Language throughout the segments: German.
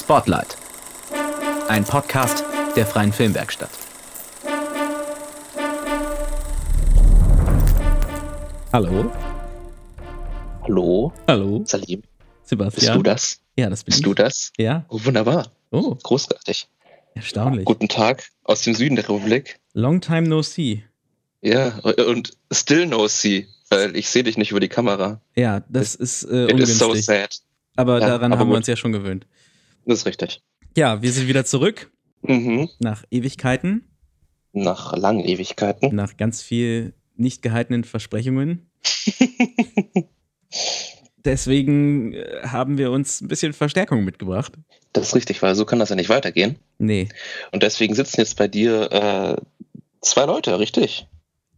Spotlight. Ein Podcast der Freien Filmwerkstatt. Hallo. Hallo, Hallo. Salim. Sebastian. Bist du das? Ja, das bin Bist ich. du das? Ja. Oh, wunderbar. Oh, Großartig. erstaunlich. Guten Tag aus dem Süden der Republik. Long time no see. Ja, und still no see, weil ich sehe dich nicht über die Kamera. Ja, das ist äh, It is so ungünstig. sad. aber Ja, daran aber haben wir gut. uns ja schon gewöhnt. Das ist richtig. Ja, wir sind wieder zurück Mhm. nach Ewigkeiten, Nach langen Ewigkeiten. nach ganz viel nicht gehaltenen Versprechungen. Deswegen äh, haben wir uns ein bisschen Verstärkung mitgebracht. Das ist richtig, weil so kann das ja nicht weitergehen. Nee, Und deswegen sitzen jetzt bei dir äh, zwei Leute, richtig?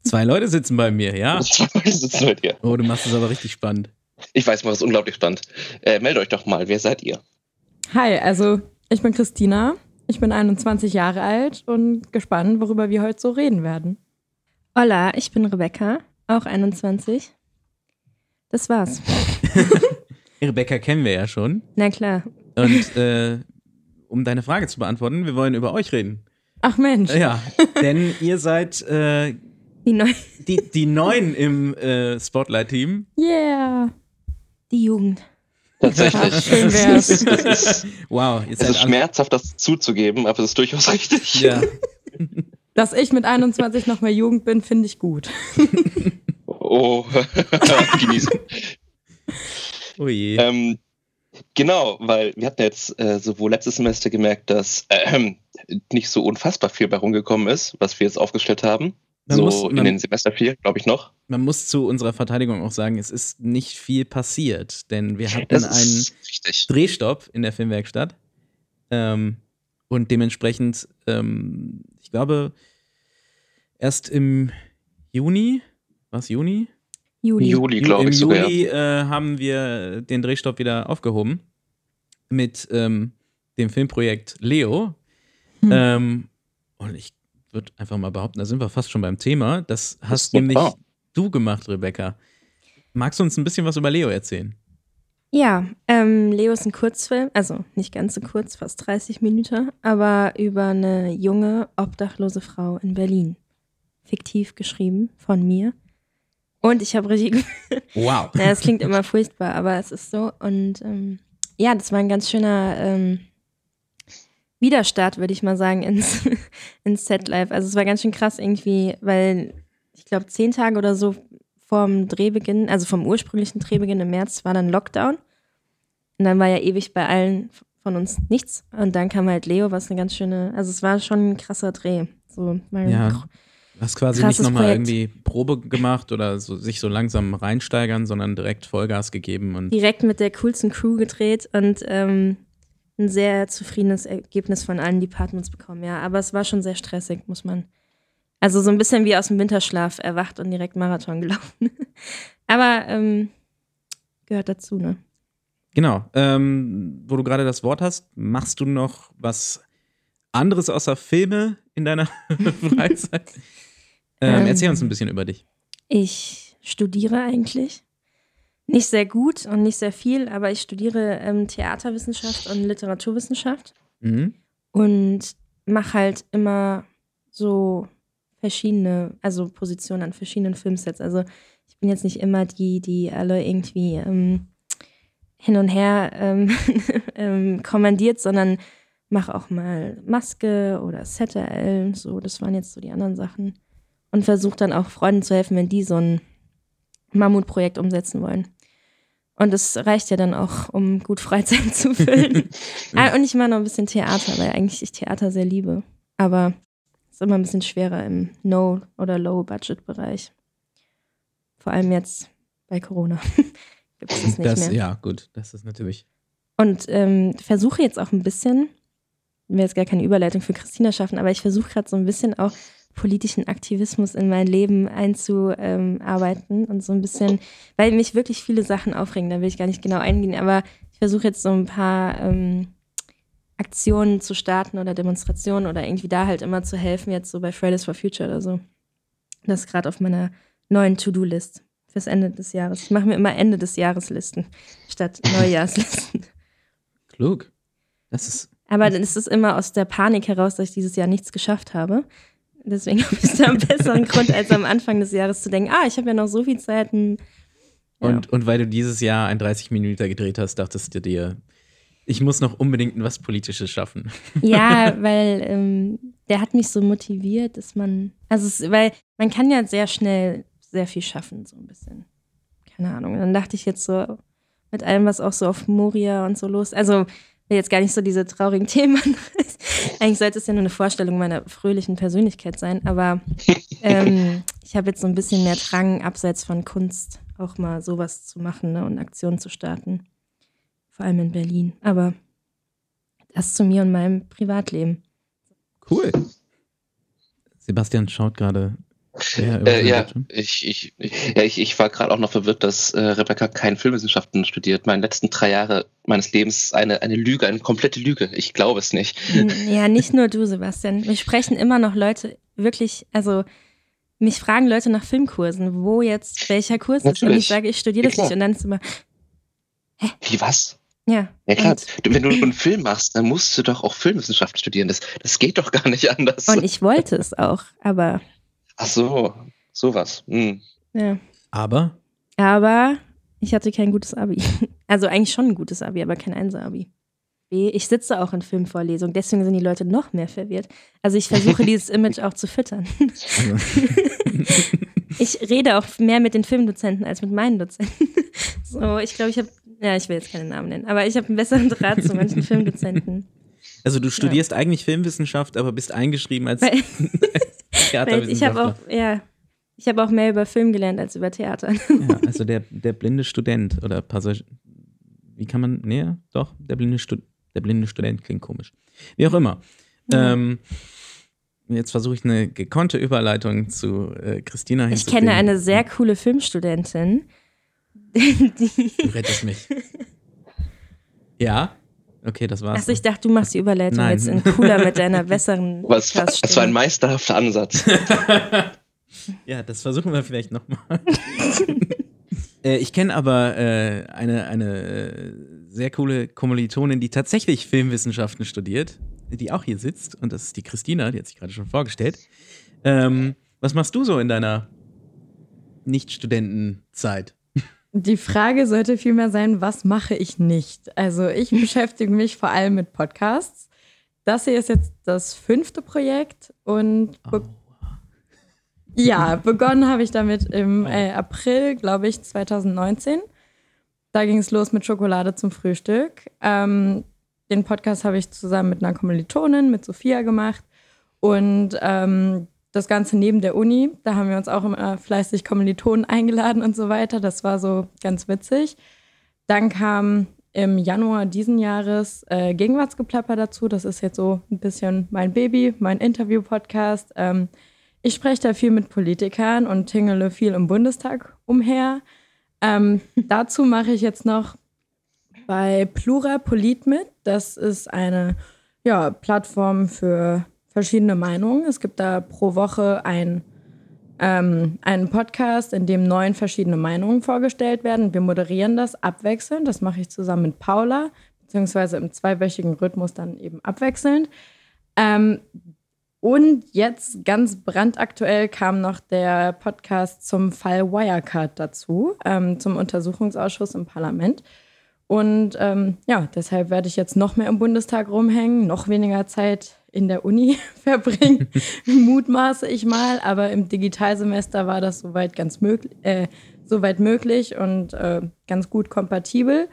zwei Leute sitzen bei mir, ja? Zwei Leute sitzen bei dir. Oh, du machst es aber richtig spannend. Ich weiß, was unglaublich spannend. Äh, meldet euch doch mal, wer seid ihr? Hi, also ich bin Christina. Ich bin 21 Jahre alt und gespannt, worüber wir heute so reden werden. Hola, ich bin Rebecca, auch 21. Das war's. Rebecca kennen wir ja schon. Na klar. Und äh, um deine Frage zu beantworten, wir wollen über euch reden. Ach Mensch, Ja, denn ihr seid äh, Die, Neu die, die Neuen im äh, Spotlight-Team. yeah. die Jugend. Tatsächlich. Ach, schön wär's. Wow, es ist schmerzhaft, das zuzugeben, aber es ist durchaus richtig. Ja. Dass ich mit 21 noch mehr Jugend bin, finde ich gut. Oh, genießen. Oh je. ähm, genau, weil wir hatten jetzt äh, sowohl letztes Semester gemerkt, dass äh, nicht so unfassbar viel bei rumgekommen ist, was wir jetzt aufgestellt haben. Man so muss- in man- den Semester 4, glaube ich noch. Man muss zu unserer Verteidigung auch sagen, es ist nicht viel passiert, denn wir hatten einen richtig. Drehstopp in der Filmwerkstatt. Ähm, und dementsprechend, ähm, ich glaube, erst im Juni, was Juni? Juli. Juli, Ju- glaube Im ich sogar. Juli äh, haben wir den Drehstopp wieder aufgehoben mit ähm, dem Filmprojekt Leo. Hm. Ähm, und ich würde einfach mal behaupten, da sind wir fast schon beim Thema. Das hast ist nämlich wunderbar. du gemacht, Rebecca. Magst du uns ein bisschen was über Leo erzählen? Ja, ähm, Leo ist ein Kurzfilm, also nicht ganz so kurz, fast 30 Minuten, aber über eine junge, obdachlose Frau in Berlin. Fiktiv geschrieben von mir. Und ich habe Regie. Wow. Ja, es klingt immer furchtbar, aber es ist so. Und ähm, ja, das war ein ganz schöner ähm, Widerstart, würde ich mal sagen, ins, ins Set-Life. Also es war ganz schön krass irgendwie, weil ich glaube, zehn Tage oder so vorm Drehbeginn, also vom ursprünglichen Drehbeginn im März, war dann Lockdown. Und dann war ja ewig bei allen von uns nichts. Und dann kam halt Leo, was eine ganz schöne, also es war schon ein krasser Dreh. So, mal Ja. Du hast quasi nicht nochmal irgendwie Probe gemacht oder so, sich so langsam reinsteigern, sondern direkt Vollgas gegeben und direkt mit der coolsten Crew gedreht und ähm, ein sehr zufriedenes Ergebnis von allen Departments bekommen, ja. Aber es war schon sehr stressig, muss man. Also so ein bisschen wie aus dem Winterschlaf erwacht und direkt Marathon gelaufen. Aber ähm, gehört dazu, ne? Genau. Ähm, wo du gerade das Wort hast, machst du noch was anderes außer Filme in deiner Freizeit? Ähm, Ähm. erzähl uns ein bisschen über dich. Ich studiere eigentlich. Nicht sehr gut und nicht sehr viel, aber ich studiere ähm, Theaterwissenschaft und Literaturwissenschaft. Mhm. und mache halt immer so verschiedene, also Positionen an verschiedenen Filmsets. Also ich bin jetzt nicht immer die, die alle irgendwie ähm, hin und her ähm, ähm, kommandiert, sondern mache auch mal Maske oder ZRL, so, das waren jetzt so die anderen Sachen. Und versuche dann auch Freunden zu helfen, wenn die so ein Mammutprojekt umsetzen wollen. Und es reicht ja dann auch, um gut Freizeit zu füllen. ah, und ich mache noch ein bisschen Theater, weil eigentlich ich Theater sehr liebe. Aber es ist immer ein bisschen schwerer im No- oder Low-Budget-Bereich. Vor allem jetzt bei Corona gibt es das nicht Das, mehr. ja, gut, das ist natürlich. Und ähm, versuche jetzt auch ein bisschen, ich will jetzt gar keine Überleitung für Christina schaffen, aber ich versuche gerade so ein bisschen auch politischen Aktivismus in mein Leben einzuarbeiten und so ein bisschen, weil mich wirklich viele Sachen aufregen, da will ich gar nicht genau eingehen, aber ich versuche jetzt so ein paar ähm, Aktionen zu starten oder Demonstrationen oder irgendwie da halt immer zu helfen, jetzt so bei Fridays for Future oder so. Das ist gerade auf meiner neuen To-Do-List fürs Ende des Jahres. Ich mache mir immer Ende des Jahres Listen statt Neujahrslisten. Klug. Das ist. Aber dann ist es immer aus der Panik heraus, dass ich dieses Jahr nichts geschafft habe. Deswegen habe ich da einen besseren Grund, als am Anfang des Jahres zu denken, ah, ich habe ja noch so viel Zeit. Und, ja. Und, und weil du dieses Jahr ein 30 Minuten gedreht hast, dachtest du dir, ich muss noch unbedingt was Politisches schaffen. Ja, weil ähm, der hat mich so motiviert, dass man, also es, weil man kann ja sehr schnell sehr viel schaffen, so ein bisschen. Keine Ahnung. Und dann dachte ich jetzt so, mit allem, was auch so auf Moria und so los, also will jetzt gar nicht so diese traurigen Themen. Eigentlich sollte es ja nur eine Vorstellung meiner fröhlichen Persönlichkeit sein, aber ähm, ich habe jetzt so ein bisschen mehr Drang, abseits von Kunst auch mal sowas zu machen ne, und Aktionen zu starten. Vor allem in Berlin. Aber das zu mir und meinem Privatleben. Cool. Sebastian schaut gerade. Äh, ja, ich, ich, ja, ich, ich war gerade auch noch verwirrt, dass äh, Rebecca kein Filmwissenschaften studiert. Meine letzten drei Jahre meines Lebens ist eine, eine Lüge, eine komplette Lüge. Ich glaube es nicht. Ja, nicht nur du, Sebastian. Wir sprechen immer noch Leute wirklich, also mich fragen Leute nach Filmkursen, wo jetzt welcher Kurs Natürlich. ist. Und ich sage, ich studiere das ja, nicht. Und dann ist immer, hä? Wie was? Ja. Ja klar, du, wenn du einen Film machst, dann musst du doch auch Filmwissenschaft studieren. Das, das geht doch gar nicht anders. Und ich wollte es auch, aber. Ach so, sowas. Hm. Ja. Aber? Aber ich hatte kein gutes Abi. Also eigentlich schon ein gutes Abi, aber kein Einser-Abi. Ich sitze auch in Filmvorlesungen, deswegen sind die Leute noch mehr verwirrt. Also ich versuche dieses Image auch zu füttern. ich rede auch mehr mit den Filmdozenten als mit meinen Dozenten. So, ich glaube, ich habe ja, ich will jetzt keinen Namen nennen, aber ich habe einen besseren Draht zu manchen Filmdozenten. Also du studierst ja. eigentlich Filmwissenschaft, aber bist eingeschrieben als Theaterwissenschaftler. ich habe auch, ja, ich habe auch mehr über Film gelernt als über Theater. Ja, also der, der blinde Student oder Passagier. Wie kann man, näher? doch, der blinde, Stu der blinde Student klingt komisch. Wie auch immer. Ja. Ähm, jetzt versuche ich eine gekonnte Überleitung zu äh, Christina Ich kenne eine sehr coole Filmstudentin, du rettest mich. Ja? Okay, das war's. Achso, ich dachte, du machst die Überleitung Nein. jetzt in cooler mit deiner besseren. Was, das war ein meisterhafter Ansatz. ja, das versuchen wir vielleicht nochmal. äh, ich kenne aber äh, eine, eine äh, sehr coole Kommilitonin, die tatsächlich Filmwissenschaften studiert, die auch hier sitzt. Und das ist die Christina, die hat sich gerade schon vorgestellt. Ähm, was machst du so in deiner Nicht-Studentenzeit? Die Frage sollte vielmehr sein, was mache ich nicht? Also ich beschäftige mich vor allem mit Podcasts. Das hier ist jetzt das fünfte Projekt und be oh. ja, begonnen habe ich damit im oh. äh, April, glaube ich, 2019. Da ging es los mit Schokolade zum Frühstück. Ähm, den Podcast habe ich zusammen mit einer Kommilitonin, mit Sophia gemacht. Und ähm, das Ganze neben der Uni. Da haben wir uns auch immer fleißig Kommilitonen eingeladen und so weiter. Das war so ganz witzig. Dann kam im Januar diesen Jahres äh, Gegenwartsgeplapper dazu. Das ist jetzt so ein bisschen mein Baby, mein Interview-Podcast. Ähm, ich spreche da viel mit Politikern und tingele viel im Bundestag umher. Ähm, dazu mache ich jetzt noch bei Plura Polit mit. Das ist eine ja, Plattform für verschiedene Meinungen. Es gibt da pro Woche ein, ähm, einen Podcast, in dem neun verschiedene Meinungen vorgestellt werden. Wir moderieren das abwechselnd. Das mache ich zusammen mit Paula, beziehungsweise im zweiwöchigen Rhythmus dann eben abwechselnd. Ähm, und jetzt ganz brandaktuell kam noch der Podcast zum Fall Wirecard dazu, ähm, zum Untersuchungsausschuss im Parlament. Und ähm, ja, deshalb werde ich jetzt noch mehr im Bundestag rumhängen, noch weniger Zeit in der Uni verbringen, mutmaße ich mal. Aber im Digitalsemester war das soweit ganz möglich, äh, soweit möglich und äh, ganz gut kompatibel.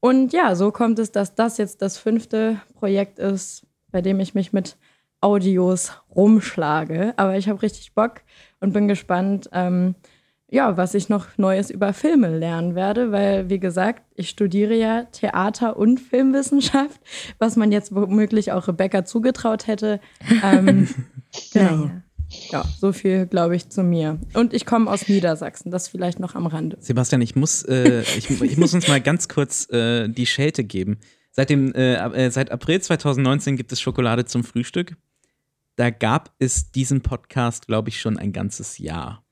Und ja, so kommt es, dass das jetzt das fünfte Projekt ist, bei dem ich mich mit Audios rumschlage. Aber ich habe richtig Bock und bin gespannt, ähm, ja, was ich noch Neues über Filme lernen werde, weil, wie gesagt, ich studiere ja Theater- und Filmwissenschaft, was man jetzt womöglich auch Rebecca zugetraut hätte. Ähm, genau. Ja, so viel, glaube ich, zu mir. Und ich komme aus Niedersachsen, das vielleicht noch am Rande. Sebastian, ich muss, äh, ich, ich, muss uns mal ganz kurz äh, die Schelte geben. Seit, dem, äh, äh seit April 2019 gibt es Schokolade zum Frühstück. Da gab es diesen Podcast, glaube ich, schon ein ganzes Jahr.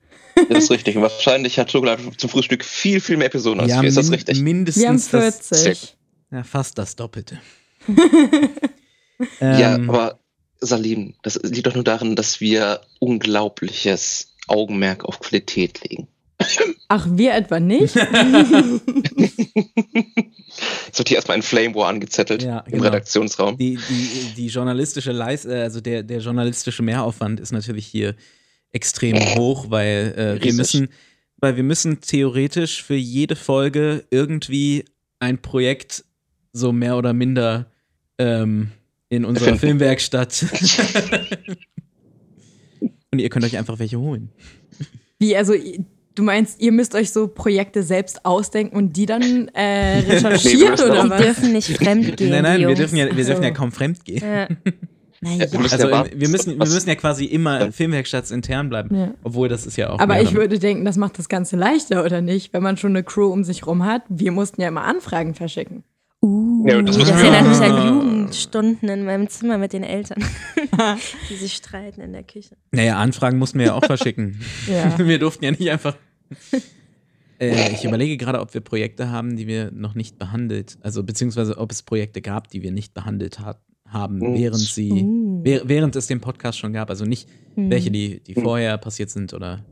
Das ist richtig. wahrscheinlich hat Schokolade zum Frühstück viel, viel mehr Episoden als ja, wir. Ist das richtig? Mindestens wir haben 40. Das, ja, fast das Doppelte. ja, ähm, aber Salim, das liegt doch nur darin, dass wir unglaubliches Augenmerk auf Qualität legen. Ach, wir etwa nicht? Jetzt wird hier erstmal ein Flame War angezettelt ja, im genau. Redaktionsraum. Die, die, die journalistische Leist äh, also der, der journalistische Mehraufwand ist natürlich hier extrem hoch, weil äh, wir müssen, weil wir müssen theoretisch für jede Folge irgendwie ein Projekt so mehr oder minder ähm, in unserer Filmwerkstatt. Und ihr könnt euch einfach welche holen. Wie, also du meinst, ihr müsst euch so Projekte selbst ausdenken und die dann äh, recherchieren nee, oder was? Die dürfen nicht fremd gehen. Nein, nein, wir dürfen, ja, wir dürfen ja kaum fremd gehen. Ja. Naja. Also wir müssen, wir müssen ja quasi immer Filmwerkstatts intern bleiben, ja. obwohl das ist ja auch. Aber ich würde denken, das macht das Ganze leichter, oder nicht? Wenn man schon eine Crew um sich rum hat. Wir mussten ja immer Anfragen verschicken. Uh, ja, das, das erinnert mich an Jugendstunden in meinem Zimmer mit den Eltern, die sich streiten in der Küche. Naja, Anfragen mussten wir ja auch verschicken. ja. Wir durften ja nicht einfach. Äh, ich überlege gerade, ob wir Projekte haben, die wir noch nicht behandelt, also beziehungsweise ob es Projekte gab, die wir nicht behandelt hat, haben, oh. während sie, uh. während es den Podcast schon gab. Also nicht uh. welche, die, die vorher passiert sind oder.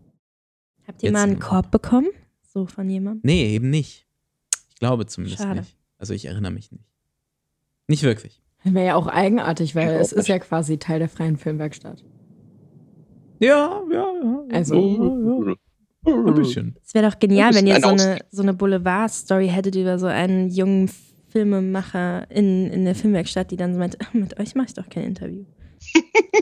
Habt ihr mal einen Korb bekommen? So von jemandem? Nee, eben nicht. Ich glaube zumindest Schade. nicht. Also ich erinnere mich nicht. Nicht wirklich. Wäre ja auch eigenartig, weil es ist ja quasi Teil der freien Filmwerkstatt. Ja, ja, ja. Also. Ja, ja. Ein bisschen. Es wäre doch genial, wenn ihr so eine, so eine Boulevard-Story hättet über so einen jungen Filmemacher in, in der Filmwerkstatt, die dann so meint, mit euch mache ich doch kein Interview.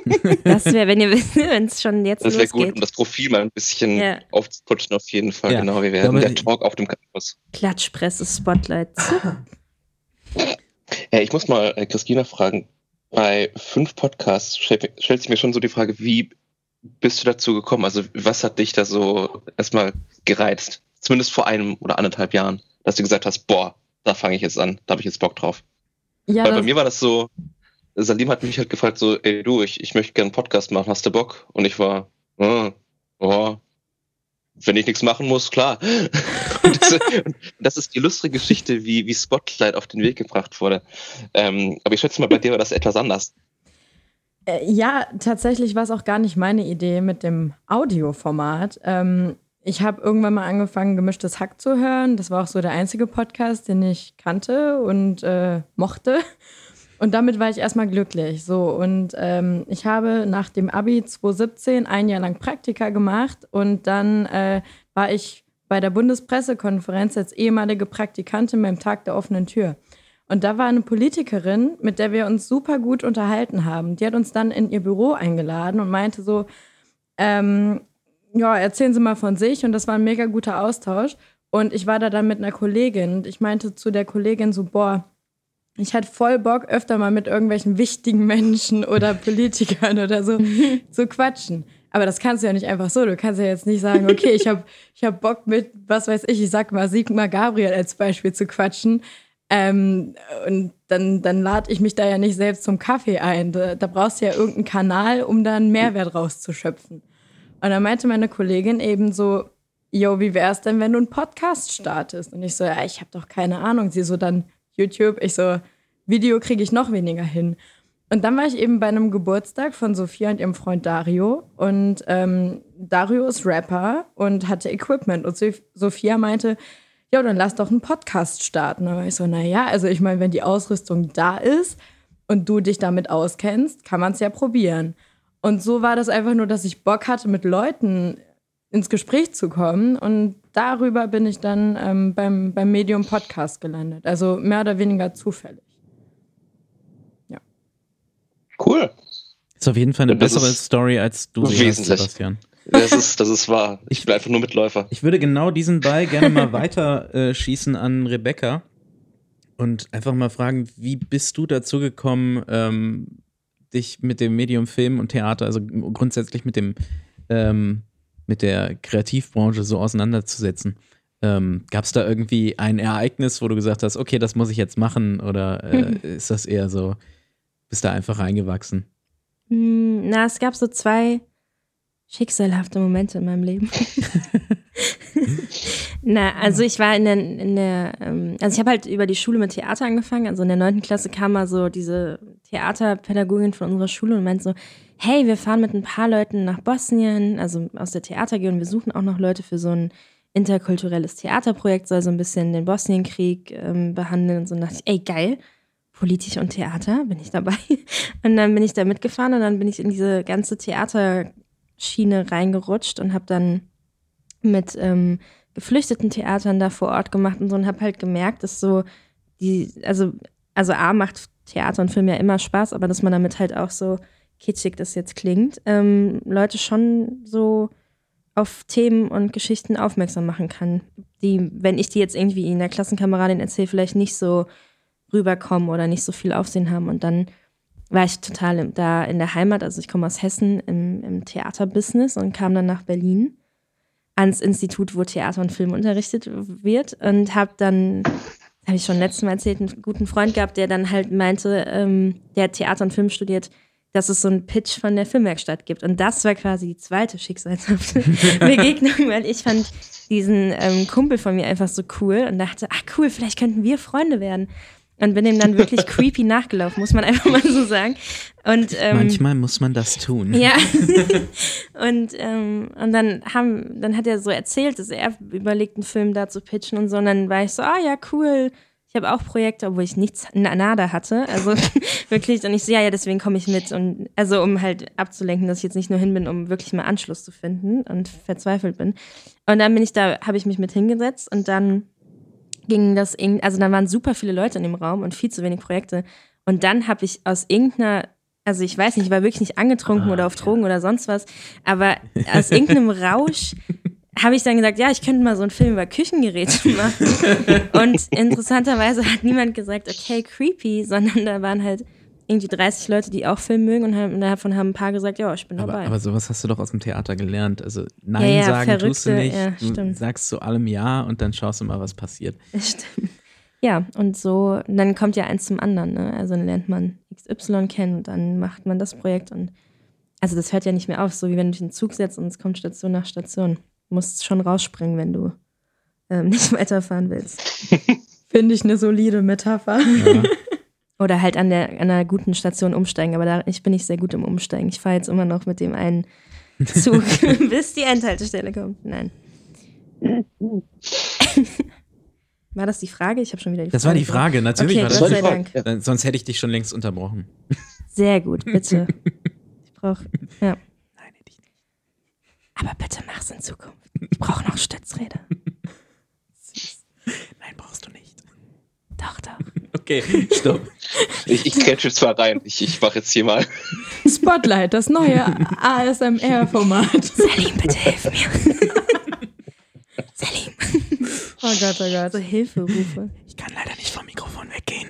das wäre, wenn ihr wisst, wenn es schon jetzt Das wäre gut, um das Profil mal ein bisschen ja. aufzuputschen, auf jeden Fall. Ja. Genau, wir werden der Talk auf dem Campus. Klatschpresse, Spotlight. ja, ich muss mal äh, Christina fragen, bei fünf Podcasts stellt, stellt sich mir schon so die Frage, wie bist du dazu gekommen? Also was hat dich da so erstmal gereizt? Zumindest vor einem oder anderthalb Jahren, dass du gesagt hast, boah, da fange ich jetzt an, da habe ich jetzt Bock drauf. Ja, Weil bei mir war das so, Salim hat mich halt gefragt, so, ey du, ich, ich möchte gerne einen Podcast machen, hast du Bock? Und ich war, oh, oh wenn ich nichts machen muss, klar. Und das, das, ist die lustige Geschichte, wie, wie Spotlight auf den Weg gebracht wurde. Ähm, aber ich schätze mal, bei dir war das etwas anders. Äh, ja, tatsächlich war es auch gar nicht meine Idee mit dem Audioformat. Ähm, ich habe irgendwann mal angefangen, gemischtes Hack zu hören. Das war auch so der einzige Podcast, den ich kannte und äh, mochte. Und damit war ich erstmal glücklich. So, und ähm, ich habe nach dem Abi 2017 ein Jahr lang Praktika gemacht und dann äh, war ich bei der Bundespressekonferenz als ehemalige Praktikantin beim Tag der offenen Tür. Und da war eine Politikerin, mit der wir uns super gut unterhalten haben. Die hat uns dann in ihr Büro eingeladen und meinte so, ähm, ja, erzählen Sie mal von sich. Und das war ein mega guter Austausch. Und ich war da dann mit einer Kollegin und ich meinte zu der Kollegin so, boah, ich hatte voll Bock, öfter mal mit irgendwelchen wichtigen Menschen oder Politikern oder so zu quatschen. Aber das kannst du ja nicht einfach so. Du kannst ja jetzt nicht sagen, okay, ich habe ich hab Bock mit, was weiß ich, ich sag mal Sigmar Gabriel als Beispiel zu quatschen. Ähm, und dann, dann lade ich mich da ja nicht selbst zum Kaffee ein. Da, da brauchst du ja irgendeinen Kanal, um da einen Mehrwert rauszuschöpfen. Und dann meinte meine Kollegin eben so, Jo, wie wär's denn, wenn du einen Podcast startest? Und ich so, ja, ich habe doch keine Ahnung. Sie so, dann YouTube. Ich so, Video kriege ich noch weniger hin. Und dann war ich eben bei einem Geburtstag von Sophia und ihrem Freund Dario. Und ähm, Dario ist Rapper und hatte Equipment. Und Sophia meinte, ja, dann lass doch einen Podcast starten. Und ich so, naja, also ich meine, wenn die Ausrüstung da ist und du dich damit auskennst, kann man es ja probieren. Und so war das einfach nur, dass ich Bock hatte, mit Leuten ins Gespräch zu kommen. Und darüber bin ich dann ähm, beim, beim Medium Podcast gelandet. Also mehr oder weniger zufällig. Ja. Cool. Ist auf jeden Fall eine das bessere Story, als du sie hast, Sebastian. Das ist, das ist wahr. Ich bin einfach nur Mitläufer. Ich würde genau diesen Ball gerne mal weiter äh, schießen an Rebecca und einfach mal fragen, wie bist du dazu gekommen, ähm, dich mit dem Medium Film und Theater, also grundsätzlich mit dem ähm, mit der Kreativbranche so auseinanderzusetzen. Ähm, Gab es da irgendwie ein Ereignis, wo du gesagt hast, okay, das muss ich jetzt machen? Oder äh, ist das eher so, bist da einfach reingewachsen? Hm, na, es gab so zwei schicksalhafte Momente in meinem Leben. Na, also ich war in der, in der ähm, also ich habe halt über die Schule mit Theater angefangen. Also in der neunten Klasse kam mal so diese Theaterpädagogin von unserer Schule und meinte so, hey, wir fahren mit ein paar Leuten nach Bosnien, also aus der Theater und wir suchen auch noch Leute für so ein interkulturelles Theaterprojekt, soll so ein bisschen den Bosnienkrieg ähm, behandeln und so. Und dachte ich, ey, geil, Politik und Theater, bin ich dabei. Und dann bin ich da mitgefahren und dann bin ich in diese ganze Theaterschiene reingerutscht und habe dann mit ähm, geflüchteten Theatern da vor Ort gemacht und so und habe halt gemerkt, dass so die, also, also A macht Theater und Film ja immer Spaß, aber dass man damit halt auch so kitschig das jetzt klingt, ähm, Leute schon so auf Themen und Geschichten aufmerksam machen kann, die, wenn ich die jetzt irgendwie in der Klassenkameradin erzähle, vielleicht nicht so rüberkommen oder nicht so viel Aufsehen haben. Und dann war ich total da in der Heimat, also ich komme aus Hessen im, im Theaterbusiness und kam dann nach Berlin ans Institut, wo Theater und Film unterrichtet wird und habe dann, habe ich schon letztes Mal erzählt, einen guten Freund gehabt, der dann halt meinte, ähm, der hat Theater und Film studiert, dass es so einen Pitch von der Filmwerkstatt gibt. Und das war quasi die zweite schicksalshafte Begegnung, weil ich fand diesen ähm, Kumpel von mir einfach so cool und dachte, ach cool, vielleicht könnten wir Freunde werden. Und bin ihm dann wirklich creepy nachgelaufen, muss man einfach mal so sagen. Und, ähm, Manchmal muss man das tun. Ja. und, ähm, und dann haben, dann hat er so erzählt, dass er überlegt, einen Film da zu pitchen und so. Und dann war ich so, ah ja, cool. Ich habe auch Projekte, obwohl ich nichts nada hatte. Also wirklich. Und ich so, ja, ja, deswegen komme ich mit. Und also um halt abzulenken, dass ich jetzt nicht nur hin bin, um wirklich mal Anschluss zu finden und verzweifelt bin. Und dann bin ich da, habe ich mich mit hingesetzt und dann ging das, in, also da waren super viele Leute in dem Raum und viel zu wenig Projekte. Und dann habe ich aus irgendeiner, also ich weiß nicht, ich war wirklich nicht angetrunken ah, oder auf Drogen ja. oder sonst was, aber aus irgendeinem Rausch habe ich dann gesagt, ja, ich könnte mal so einen Film über Küchengeräte machen. und interessanterweise hat niemand gesagt, okay, creepy, sondern da waren halt irgendwie 30 Leute, die auch Film mögen und, haben, davon haben ein paar gesagt, ja, ich bin aber, dabei. Aber sowas hast du doch aus dem Theater gelernt. Also Nein Ja, ja, sagen Verrückte, tust du nicht. ja, du stimmt. sagst zu allem Ja und dann schaust du mal, was passiert. Stimmt. Ja, und so, dann kommt ja eins zum anderen. Ne? Also dann lernt man XY kennen und dann macht man das Projekt. Und also das hört ja nicht mehr auf, so wie wenn du dich in den Zug setzt und es kommt Station nach Station. Du musst schon rausspringen, wenn du ähm, nicht weiterfahren willst. Finde ich eine solide Metapher. Ja. Oder halt an, der, an einer guten Station umsteigen. Aber da, ich bin nicht sehr gut im Umsteigen. Ich fahre jetzt immer noch mit dem einen Zug, bis die Endhaltestelle kommt. Nein. War das die Frage? Ich habe schon wieder die Das Frage. war die Frage, natürlich Okay, war Das das war Gott die sei Frage. Dank. Ja. Sonst hätte ich dich schon längst unterbrochen. Sehr gut, bitte. Ich brauche. Ja. Nein, hätte ich nicht. Aber bitte mach's in Zukunft. Ich brauche noch Stützräder. Nein, brauchst du nicht. Doch, doch. Okay, stopp. Ich, ich grätsche zwar rein. Ich, ich mache jetzt hier mal. Spotlight, das neue ASMR-Format. Salim, bitte hilf mir. Salim. Oh Gott, oh Gott. So Hilferufe. Ich kann leider nicht vom Mikrofon weggehen.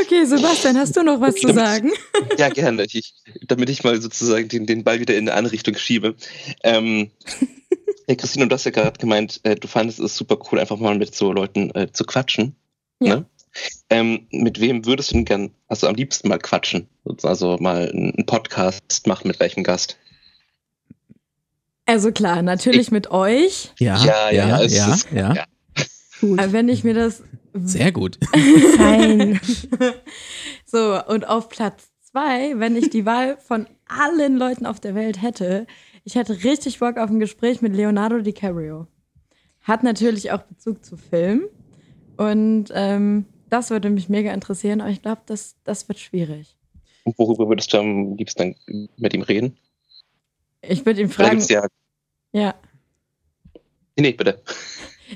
Okay, Sebastian, hast du noch was zu sagen? Ja, gerne. Ich, damit ich mal sozusagen den, den Ball wieder in eine andere Richtung schiebe. Ähm, ja, Christine, du hast ja gerade gemeint, äh, du fandest es super cool, einfach mal mit so Leuten äh, zu quatschen. Ja. Ne? Ähm, mit wem würdest du denn gern, also am liebsten mal quatschen? Also mal einen Podcast machen mit welchem Gast? Also klar, natürlich mit euch. Ja, Ja, ja, ja, ja, ist- ja. ja. Wenn ich mir das Sehr gut. Fein. So, und auf Platz zwei, wenn ich die Wahl von allen Leuten auf der Welt hätte, ich hätte richtig Bock auf ein Gespräch mit Leonardo DiCaprio. Hat natürlich auch Bezug zu Film. Und ähm, das würde mich mega interessieren, aber ich glaube, das, das wird schwierig. Und worüber würdest du am liebsten dann mit ihm reden? Ich würde ihn fragen, ja. ja, Nee, bitte.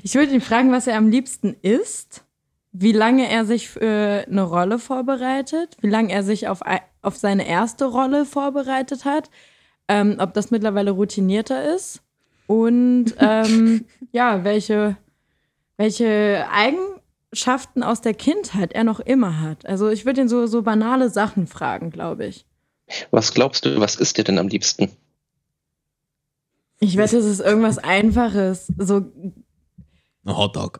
ich würde ihn fragen, was er am liebsten isst, wie lange er sich für eine Rolle vorbereitet, wie lange er sich auf, auf seine erste Rolle vorbereitet hat, ähm, ob das mittlerweile routinierter ist und ähm, ja, welche, welche Eigenschaften aus der Kindheit er noch immer hat. Also ich würde ihn so, so banale Sachen fragen, glaube ich. Was glaubst du, was ist dir denn am liebsten? Ich wette, es ist irgendwas Einfaches. So, Ein Hotdog.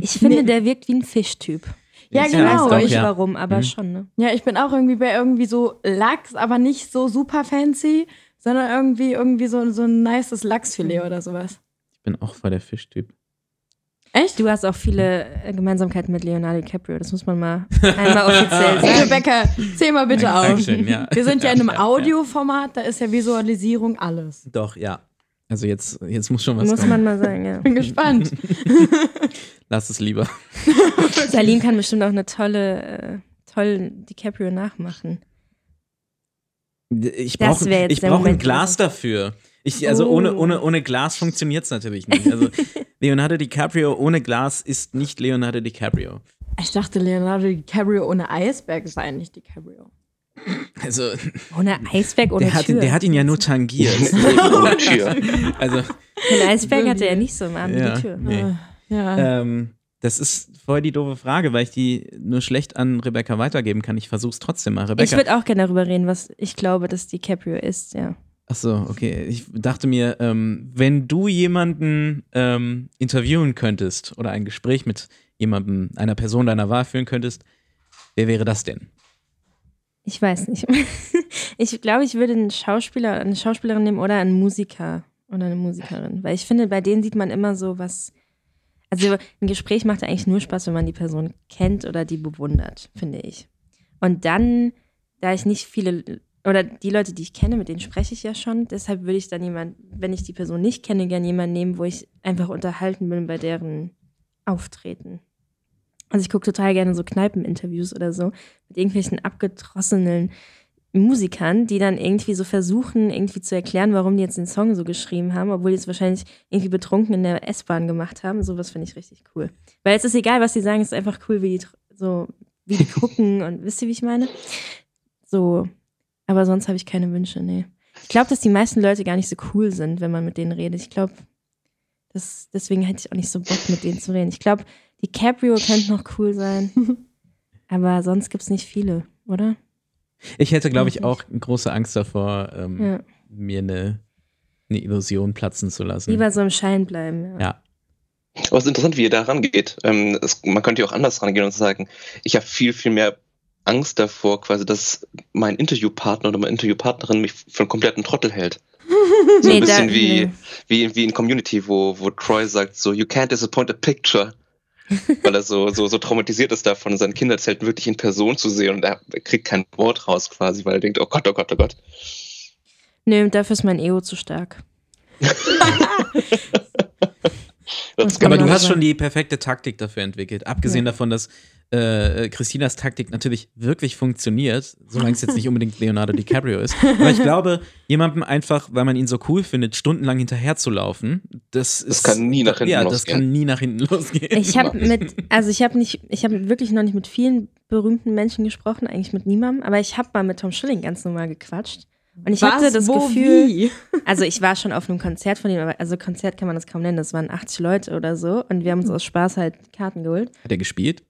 Ich finde, Nee. der wirkt wie ein Fischtyp. Ja, Ich genau. weiß nicht ja. warum, aber Mhm. schon, ne? Ja, ich bin auch irgendwie bei irgendwie so Lachs, aber nicht so super fancy, sondern irgendwie, irgendwie so, so ein nices Lachsfilet oder sowas. bin auch voll der Fischtyp. Echt? Du hast auch viele äh, Gemeinsamkeiten mit Leonardo DiCaprio, das muss man mal einmal offiziell sagen. Rebecca, zähl mal bitte Danke- auf. Dankeschön, ja. Wir sind ja in einem Ja, ja. Audioformat, da ist ja Visualisierung alles. Doch, ja. Also jetzt, jetzt muss schon was Muss kommen. man mal sagen, ja. Bin gespannt. Lass es lieber. Salim kann bestimmt auch eine tolle, äh, toll DiCaprio nachmachen. Ich Das brauche brauch ein Glas dafür. Ich, also Oh. ohne, ohne, ohne Glas funktioniert es natürlich nicht. Also Leonardo DiCaprio ohne Glas ist nicht Leonardo DiCaprio. Ich dachte, Leonardo DiCaprio ohne Eisberg sei nicht DiCaprio. Also Ohne Eisberg, ohne der hat, Tür. der hat ihn ja nur tangiert. Ohne Tür. also Den Eisberg hatte er nicht so im Arm wie ja, die Tür. nee. Ja. Ähm, das ist voll die doofe Frage, weil ich die nur schlecht an Rebecca weitergeben kann. Ich versuch's trotzdem mal. Ich Rebecca. würde auch gerne darüber reden, was ich glaube, dass DiCaprio ist, ja. Ach so, okay. Ich dachte mir, ähm, wenn du jemanden ähm, interviewen könntest oder ein Gespräch mit jemandem, einer Person deiner Wahl führen könntest, wer wäre das denn? Ich weiß nicht. Ich glaube, ich würde einen Schauspieler, eine Schauspielerin nehmen oder einen Musiker oder eine Musikerin. Weil ich finde, bei denen sieht man immer so was. Also ein Gespräch macht eigentlich nur Spaß, wenn man die Person kennt oder die bewundert, finde ich. Und dann, da ich nicht viele, oder die Leute, die ich kenne, mit denen spreche ich ja schon, deshalb würde ich dann jemand, wenn ich die Person nicht kenne, gerne jemanden nehmen, wo ich einfach unterhalten bin bei deren Auftreten. Also ich gucke total gerne so Kneipeninterviews oder so mit irgendwelchen abgedrossenen Musikern, die dann irgendwie so versuchen, irgendwie zu erklären, warum die jetzt den Song so geschrieben haben, obwohl die es wahrscheinlich irgendwie betrunken in der S-Bahn gemacht haben. Sowas finde ich richtig cool. Weil es ist egal, was die sagen, es ist einfach cool, wie die so, wie die gucken und wisst ihr, wie ich meine? So, aber sonst habe ich keine Wünsche, nee. Ich glaube, dass die meisten Leute gar nicht so cool sind, wenn man mit denen redet. Ich glaube, deswegen hätte ich auch nicht so Bock, mit denen zu reden. Ich glaube, DiCaprio könnte noch cool sein. Aber sonst gibt es nicht viele, oder? Ich hätte, glaube ich, auch große Angst davor, ähm, Ja. mir eine, eine Illusion platzen zu lassen. Lieber so im Schein bleiben. Ja. Ja. Aber es ist interessant, wie ihr da rangeht. Ähm, es, man könnte ja auch anders rangehen und sagen, ich habe viel, viel mehr Angst davor, quasi, dass mein Interviewpartner oder meine Interviewpartnerin mich für einen kompletten Trottel hält. So Nee, ein bisschen da- wie, nee. wie, wie in Community, wo, wo Troy sagt so, you can't disappoint a picture. Weil er so, so, so traumatisiert ist davon, seinen Kinderzelten wirklich in Person zu sehen und er kriegt kein Wort raus quasi, weil er denkt, oh Gott, oh Gott, oh Gott. Nö, dafür ist mein Ego zu stark. Das kann Aber du hast sagen. schon die perfekte Taktik dafür entwickelt. Abgesehen davon, dass äh, Christinas Taktik natürlich wirklich funktioniert, solange es jetzt nicht unbedingt Leonardo DiCaprio ist. Aber ich glaube, jemandem einfach, weil man ihn so cool findet, stundenlang hinterherzulaufen, das ist. kann nie nach hinten Ja, das losgehen. kann nie nach hinten losgehen. Ich habe mit, also ich habe nicht, ich habe wirklich noch nicht mit vielen berühmten Menschen gesprochen, eigentlich mit niemandem, aber ich habe mal mit Tom Schilling ganz normal gequatscht. Und ich hatte das Wo, Gefühl, wie? also ich war schon auf einem Konzert von ihm, aber also Konzert kann man das kaum nennen, das waren 80 Leute oder so und wir haben uns aus Spaß halt Karten geholt. Hat er gespielt?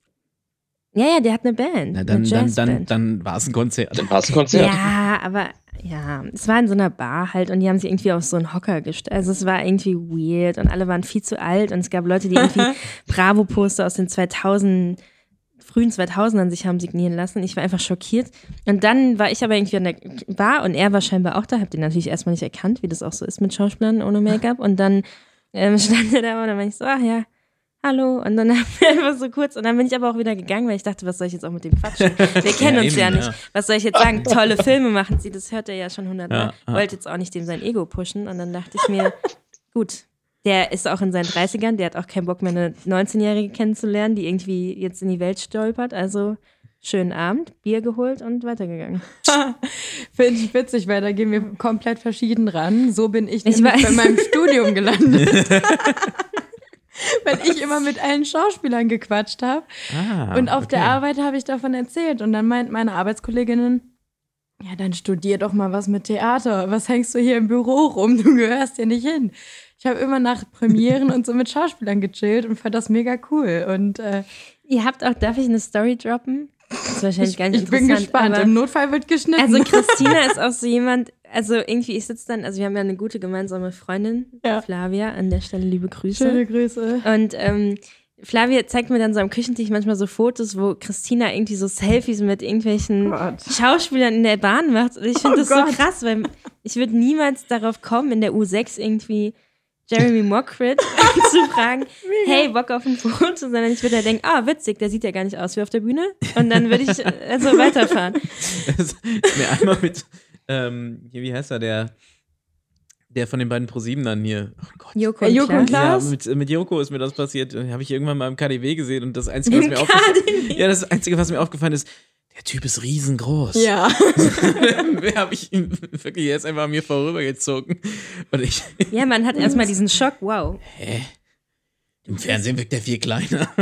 Ja, ja, der hat eine Band, Na, dann, eine dann, dann, dann war es ein Konzert. Dann war es ein Konzert. Ja, aber ja, es war in so einer Bar halt und die haben sich irgendwie auf so einen Hocker gestellt. Also es war irgendwie weird und alle waren viel zu alt und es gab Leute, die irgendwie Bravo-Poster aus den 2000, frühen 2000ern sich haben signieren lassen. Ich war einfach schockiert. Und dann war ich aber irgendwie an der Bar und er war scheinbar auch da. Hab den natürlich erstmal nicht erkannt, wie das auch so ist mit Schauspielern ohne Make-up. Und dann ähm, stand er da und dann war ich so, ach ja, hallo. Und dann haben wir einfach so kurz. Und dann bin ich aber auch wieder gegangen, weil ich dachte, was soll ich jetzt auch mit dem quatschen? Wir kennen Ja, uns eben, ja nicht. ja. Was soll ich jetzt sagen? Tolle Filme machen sie, das hört er ja schon hundertmal. Ja, ja. Wollte jetzt auch nicht dem sein Ego pushen. Und dann dachte ich mir, gut, der ist auch in seinen 30ern, der hat auch keinen Bock mehr, eine 19-Jährige kennenzulernen, die irgendwie jetzt in die Welt stolpert. Also schönen Abend, Bier geholt und weitergegangen. Finde ich witzig, weil da gehen wir komplett verschieden ran. So bin ich, Ich nämlich bei meinem Studium gelandet. weil ich immer mit allen Schauspielern gequatscht habe. Ah, Und auf okay. der Arbeit habe ich davon erzählt. Und dann meint meine Arbeitskolleginnen, ja, dann studier doch mal was mit Theater. Was hängst du hier im Büro rum? Du gehörst hier nicht hin. Ich habe immer nach Premieren und so mit Schauspielern gechillt und fand das mega cool. Und äh, Ihr habt auch, darf ich eine Story droppen? Das ist wahrscheinlich ich, gar nicht ich bin interessant, gespannt. aber- Im Notfall wird geschnitten. Also Christina ist auch so jemand, also irgendwie, ich sitze dann, also wir haben ja eine gute gemeinsame Freundin, Ja. Flavia, an der Stelle liebe Grüße. Schöne Grüße. Und ähm, Flavia zeigt mir dann so am Küchentisch manchmal so Fotos, wo Christina irgendwie so Selfies mit irgendwelchen Gott. Schauspielern in der Bahn macht. Und ich finde Oh das so Gott. krass, weil ich würde niemals darauf kommen, in der U6 irgendwie Jeremy Mockridge zu fragen, hey, Bock auf ein Foto, sondern ich würde ja denken, ah, witzig, der sieht ja gar nicht aus wie auf der Bühne. Und dann würde ich also weiterfahren. Das ist mir einmal mit, ähm, hier, wie heißt er, der, der von den beiden ProSiebenern hier. Oh Gott. Joko Äh, und Joko und Klaas. Ja, mit, mit Joko ist mir das passiert. Habe ich irgendwann mal im KDW gesehen und das Einzige, was mir aufgefallen KDW? Ja, das Einzige, was mir aufgefallen ist, der Typ ist riesengroß. Ja. Wer habe ich ihn wirklich, er ist einfach an mir vorübergezogen. Und ich, Ja, man hat erstmal diesen Schock, wow. hä? Im Fernsehen wirkt der viel kleiner.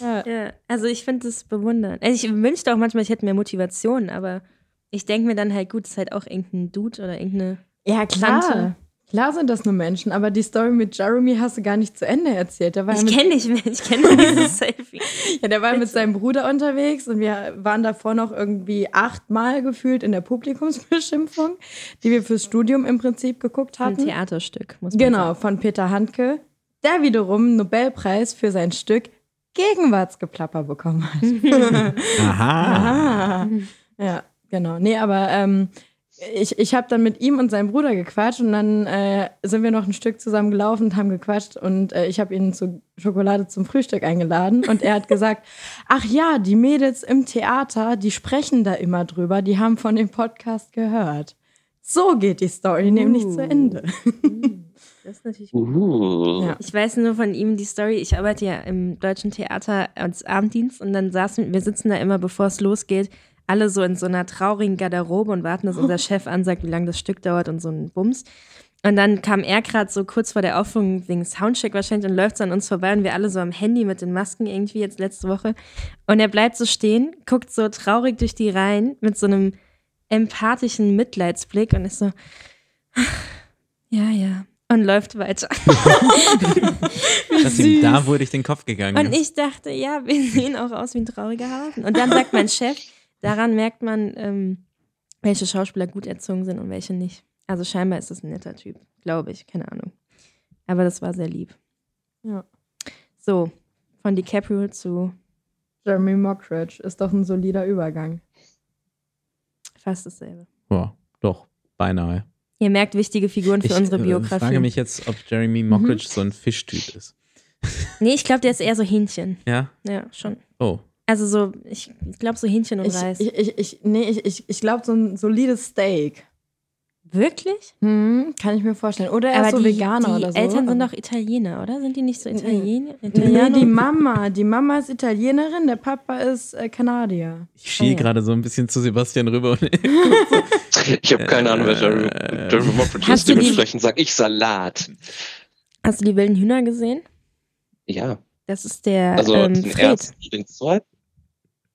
ja. Ja, also ich finde das bewundernd. Also ich wünschte auch manchmal, ich hätte mehr Motivation, aber ich denke mir dann halt, gut, ist halt auch irgendein Dude oder irgendeine. Ja, klar. Tante. Klar sind das nur Menschen, aber die Story mit Jeremy hast du gar nicht zu Ende erzählt. Der war Ich kenne dich mehr, ich kenne dieses Selfie. ja, der war mit seinem Bruder unterwegs und wir waren davor noch irgendwie achtmal gefühlt in der Publikumsbeschimpfung, die wir fürs Studium im Prinzip geguckt Ein hatten. Theaterstück, muss man Genau, sagen. von Peter Handke, der wiederum Nobelpreis für sein Stück Gegenwartsgeplapper bekommen hat. Aha. Ah. Ja, genau. Nee, aber ähm, ich, ich habe dann mit ihm und seinem Bruder gequatscht und dann äh, sind wir noch ein Stück zusammen gelaufen und haben gequatscht und äh, ich habe ihn zu Schokolade zum Frühstück eingeladen und er hat gesagt, ach ja, die Mädels im Theater, die sprechen da immer drüber, die haben von dem Podcast gehört. So geht die Story nämlich zu Ende. Das ist natürlich gut. Uh. Ja. Ich weiß nur von ihm die Story. Ich arbeite ja im Deutschen Theater als Abenddienst und dann saßen wir sitzen da immer, bevor es losgeht, alle so in so einer traurigen Garderobe und warten, dass unser Chef ansagt, wie lange das Stück dauert und so ein Bums. Und dann kam er gerade so kurz vor der Aufführung wegen Soundcheck wahrscheinlich und läuft so an uns vorbei und wir alle so am Handy mit den Masken irgendwie jetzt letzte Woche. Und er bleibt so stehen, guckt so traurig durch die Reihen mit so einem empathischen Mitleidsblick und ist so, ja, ja. Und läuft weiter. Dass ihm da wohl durch den Kopf gegangen Und ist. ich dachte, ja, wir sehen auch aus wie ein trauriger Hasen. Und dann sagt mein Chef, daran merkt man, ähm, welche Schauspieler gut erzogen sind und welche nicht. Also scheinbar ist das ein netter Typ, glaube ich, keine Ahnung. Aber das war sehr lieb. Ja. So, von DiCaprio zu Jeremy Mockridge ist doch ein solider Übergang. fast dasselbe. Ja, doch, beinahe. Ihr merkt wichtige Figuren für ich unsere äh, Biografie. frage mich jetzt, ob Jeremy Mockridge so ein Fischtyp ist. nee, ich glaube, der ist eher so Hähnchen. Ja? Ja, schon. Oh. Also so, ich, glaube so Hähnchen und Ich, Reis. ich, ich, ich, nee, ich, ich, ich glaube, so ein solides Steak. Wirklich? Hm, kann ich mir vorstellen. Oder er ist so die, Veganer die oder so. Eltern sind doch Italiener, oder? Sind die nicht so Nee. Italiener? Nee, Italiener? die Mama. Die Mama ist Italienerin, der Papa ist äh, Kanadier. Ich schiel Oh ja. gerade so ein bisschen zu Sebastian rüber und Ich habe keine Ahnung, wer Jeremy, Äh, Hast du die- Dementsprechend sage ich Salat. Hast du die wilden Hühner gesehen? Ja, Das ist der also ähm, den Fred. ersten, den zweiten.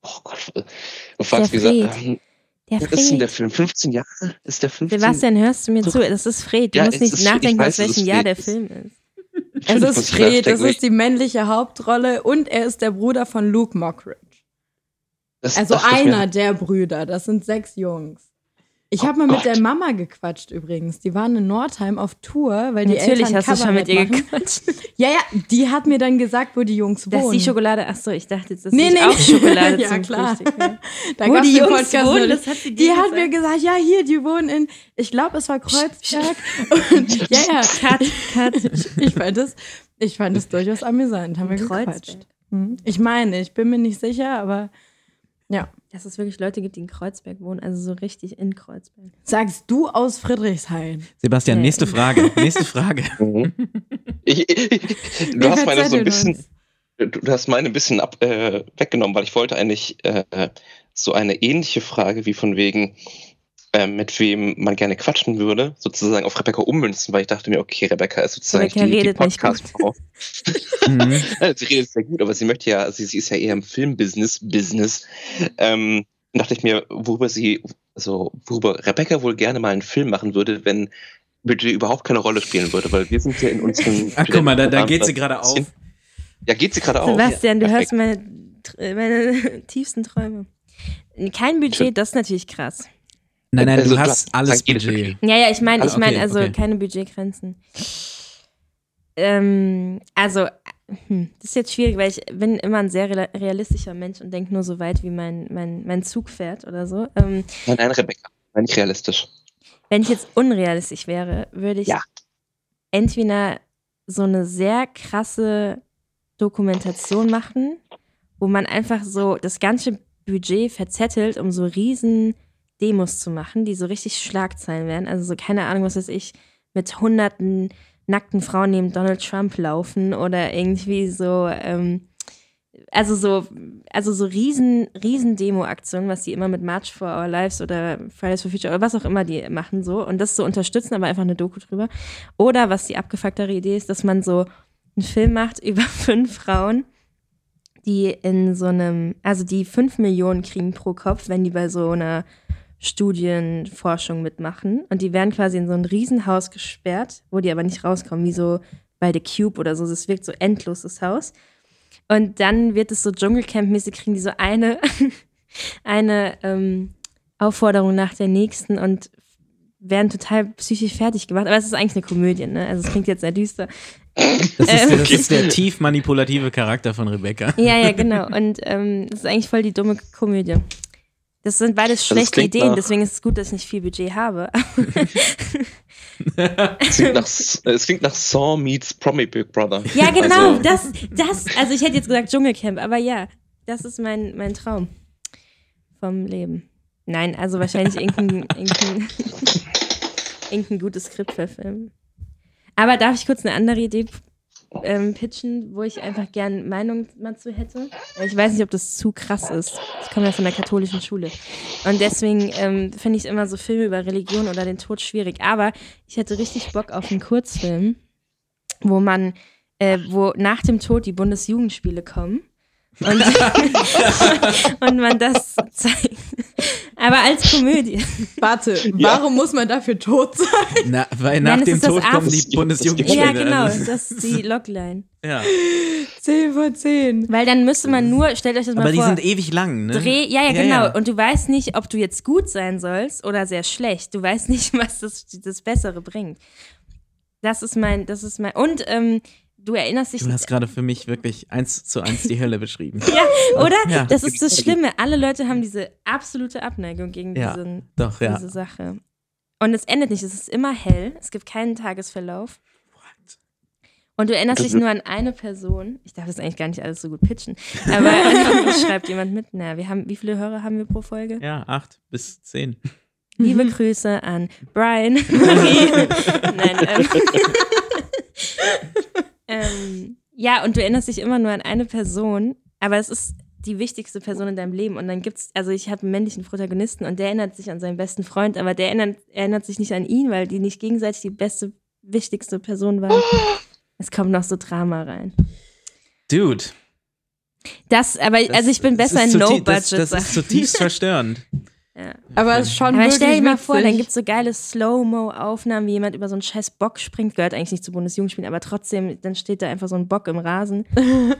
Oh Gott. Und falls Der gesagt, Fred. ähm, Der was ist denn der Fred. Film? 15 Jahre? Ist der 15? Sebastian, hörst du mir zu? Das ist Fred. Du Ja, musst nicht nachdenken, aus weiß, es welchem Jahr Fred. der Film ist. Es ist Fred, das ist die männliche Hauptrolle und er ist der Bruder von Luke Mockridge. Das Also einer der Brüder, das sind sechs Jungs. Ich habe mal mit der Mama gequatscht übrigens. Die waren in Nordheim auf Tour, weil die Natürlich Eltern hast du schon mit ihr machen. gequatscht. Ja, ja, die hat mir dann gesagt, wo die Jungs Das wohnen. ist die Schokolade. Achso, ich dachte jetzt, das Nee, ist nee, auch nee. Schokolade Ja, zum klar. Frühstück. Ja. da Wo gab's die Jungs Podcast wohnen, das hat sie Die hat mir gesagt, ja, hier, die wohnen in, ich glaube, es war Kreuzberg. Und, ja, ja, Cut, cut. ich fand das, ich fand das durchaus amüsant. Haben wir Kreuzberg. gequatscht. Hm. Ich meine, ich bin mir nicht sicher, aber ja. Dass es wirklich Leute gibt, die in Kreuzberg wohnen, also so richtig in Kreuzberg. Sagst du aus Friedrichshain? Sebastian, Nee. nächste Frage. Nächste Frage. Mhm. Ich, ich, du Wir hast meine so ein bisschen, uns. du, du hast meine ein bisschen ab, äh, weggenommen, weil ich wollte eigentlich äh, so eine ähnliche Frage wie von wegen, äh, mit wem man gerne quatschen würde, sozusagen auf Rebecca ummünzen, weil ich dachte mir, okay, Rebecca ist sozusagen Rebecca die, die redet nicht gut. Podcast-Frau. Mhm. Ja, sie redet sehr gut, aber sie möchte ja, sie, sie ist ja eher im Filmbusiness, Business. Ähm, dachte ich mir, worüber sie, also worüber Rebecca wohl gerne mal einen Film machen würde, wenn Budget überhaupt keine Rolle spielen würde, weil wir sind ja in unserem. Ach, guck mal, da, da geht sie gerade auf. Ja, geht sie gerade auf. Sebastian, du Perfekt. hörst meine, meine tiefsten Träume. Kein Budget, das ist natürlich krass. Nein, nein, Also, du hast alles Budget. Ja, ja, ich meine, Ah, ich meine, okay, also okay. keine Budgetgrenzen. Ähm, also, hm, das ist jetzt schwierig, weil ich bin immer ein sehr real- realistischer Mensch und denke nur so weit, wie mein, mein, mein Zug fährt oder so. Ähm, Nein, nein, Rebecca, nein, nicht realistisch. wenn ich jetzt unrealistisch wäre, würde ich Ja. entweder so eine sehr krasse Dokumentation machen, wo man einfach so das ganze Budget verzettelt, um so riesen Demos zu machen, die so richtig Schlagzeilen werden. Also so keine Ahnung, was weiß ich, mit hunderten nackten Frauen neben Donald Trump laufen oder irgendwie so, ähm, also so, also so riesen, riesen Demo-Aktionen, was die immer mit March for Our Lives oder Fridays for Future oder was auch immer die machen so und das so unterstützen, aber einfach eine Doku drüber. Oder was die abgefucktere Idee ist, dass man so einen Film macht über fünf Frauen, die in so einem, also die fünf Millionen kriegen pro Kopf, wenn die bei so einer Studienforschung mitmachen. Und die werden quasi in so ein Riesenhaus gesperrt, wo die aber nicht rauskommen, wie so bei The Cube oder so. Es wirkt so endlos, das Haus. Und dann wird es so Dschungelcamp-mäßig, kriegen die so eine, eine ähm, Aufforderung nach der nächsten und werden total psychisch fertig gemacht. Aber es ist eigentlich eine Komödie, ne? Also es klingt jetzt sehr düster. Das ist, Ähm. das ist der tief manipulative Charakter von Rebecca. Ja, ja, genau. Und ähm, das ist eigentlich voll die dumme Komödie. Das sind beides das schlechte Ideen, nach- deswegen ist es gut, dass ich nicht viel Budget habe. Es klingt nach, es klingt nach Saw meets Promi Big Brother. Ja, genau, Also, das, das, also ich hätte jetzt gesagt Dschungelcamp, aber ja, das ist mein, mein Traum vom Leben. Nein, also wahrscheinlich irgendein, irgendein, irgendein gutes Skript verfilmen. Aber darf ich kurz eine andere Idee ähm, pitchen, wo ich einfach gern Meinung mal zu hätte? Ich weiß nicht, ob das zu krass ist. Ich komme ja von der katholischen Schule. Und deswegen ähm, finde ich immer so Filme über Religion oder den Tod schwierig. Aber ich hätte richtig Bock auf einen Kurzfilm, wo man, äh, wo nach dem Tod die Bundesjugendspiele kommen. Und, und man das zeigt. Aber als Komödie. Warte, warum muss man dafür tot sein? Na, weil Nein, nach es dem Tod kommen die Bundesjugendspiele. Ja, genau, das ist die Logline. ja. 10 von 10. Weil dann müsste man nur, stellt euch das mal Aber die vor. sind ewig lang, ne? Dreh, ja, ja, Ja, genau. ja. Und du weißt nicht, ob du jetzt gut sein sollst oder sehr schlecht. Du weißt nicht, was das, das Bessere bringt. Das ist mein, das ist mein. Und ähm, du erinnerst dich. Du hast gerade für mich wirklich eins zu eins die Hölle beschrieben. ja, oder? Ja. Das ist das Schlimme. Alle Leute haben diese absolute Abneigung gegen Ja, diesen, Doch, ja. diese Sache. Und es endet nicht. Es ist immer hell. Es gibt keinen Tagesverlauf. Und du erinnerst dich nur an eine Person. Ich darf das eigentlich gar nicht alles so gut pitchen. Aber es schreibt jemand mit. Na, wir haben, wie viele Hörer haben wir pro Folge? Ja, acht bis zehn. Liebe Grüße an Brian, Marie. Nein, ähm, ähm, ja, und du erinnerst dich immer nur an eine Person, aber es ist die wichtigste Person in deinem Leben. Und dann gibt's, also ich habe einen männlichen Protagonisten und der erinnert sich an seinen besten Freund, aber der erinnert, erinnert sich nicht an ihn, weil die nicht gegenseitig die beste, wichtigste Person waren. Es kommt noch so Drama rein. Dude. Das, aber, das- also ich bin besser in zuti- Das, das ist zutiefst verstörend. Ja. Aber es ist schon Aber stell dir mal vor, dann witzig. gibt es so geile Slow-Mo-Aufnahmen, wie jemand über so einen scheiß Bock springt. Gehört eigentlich nicht zu Bundesjugendspielen, aber trotzdem, dann steht da einfach so ein Bock im Rasen.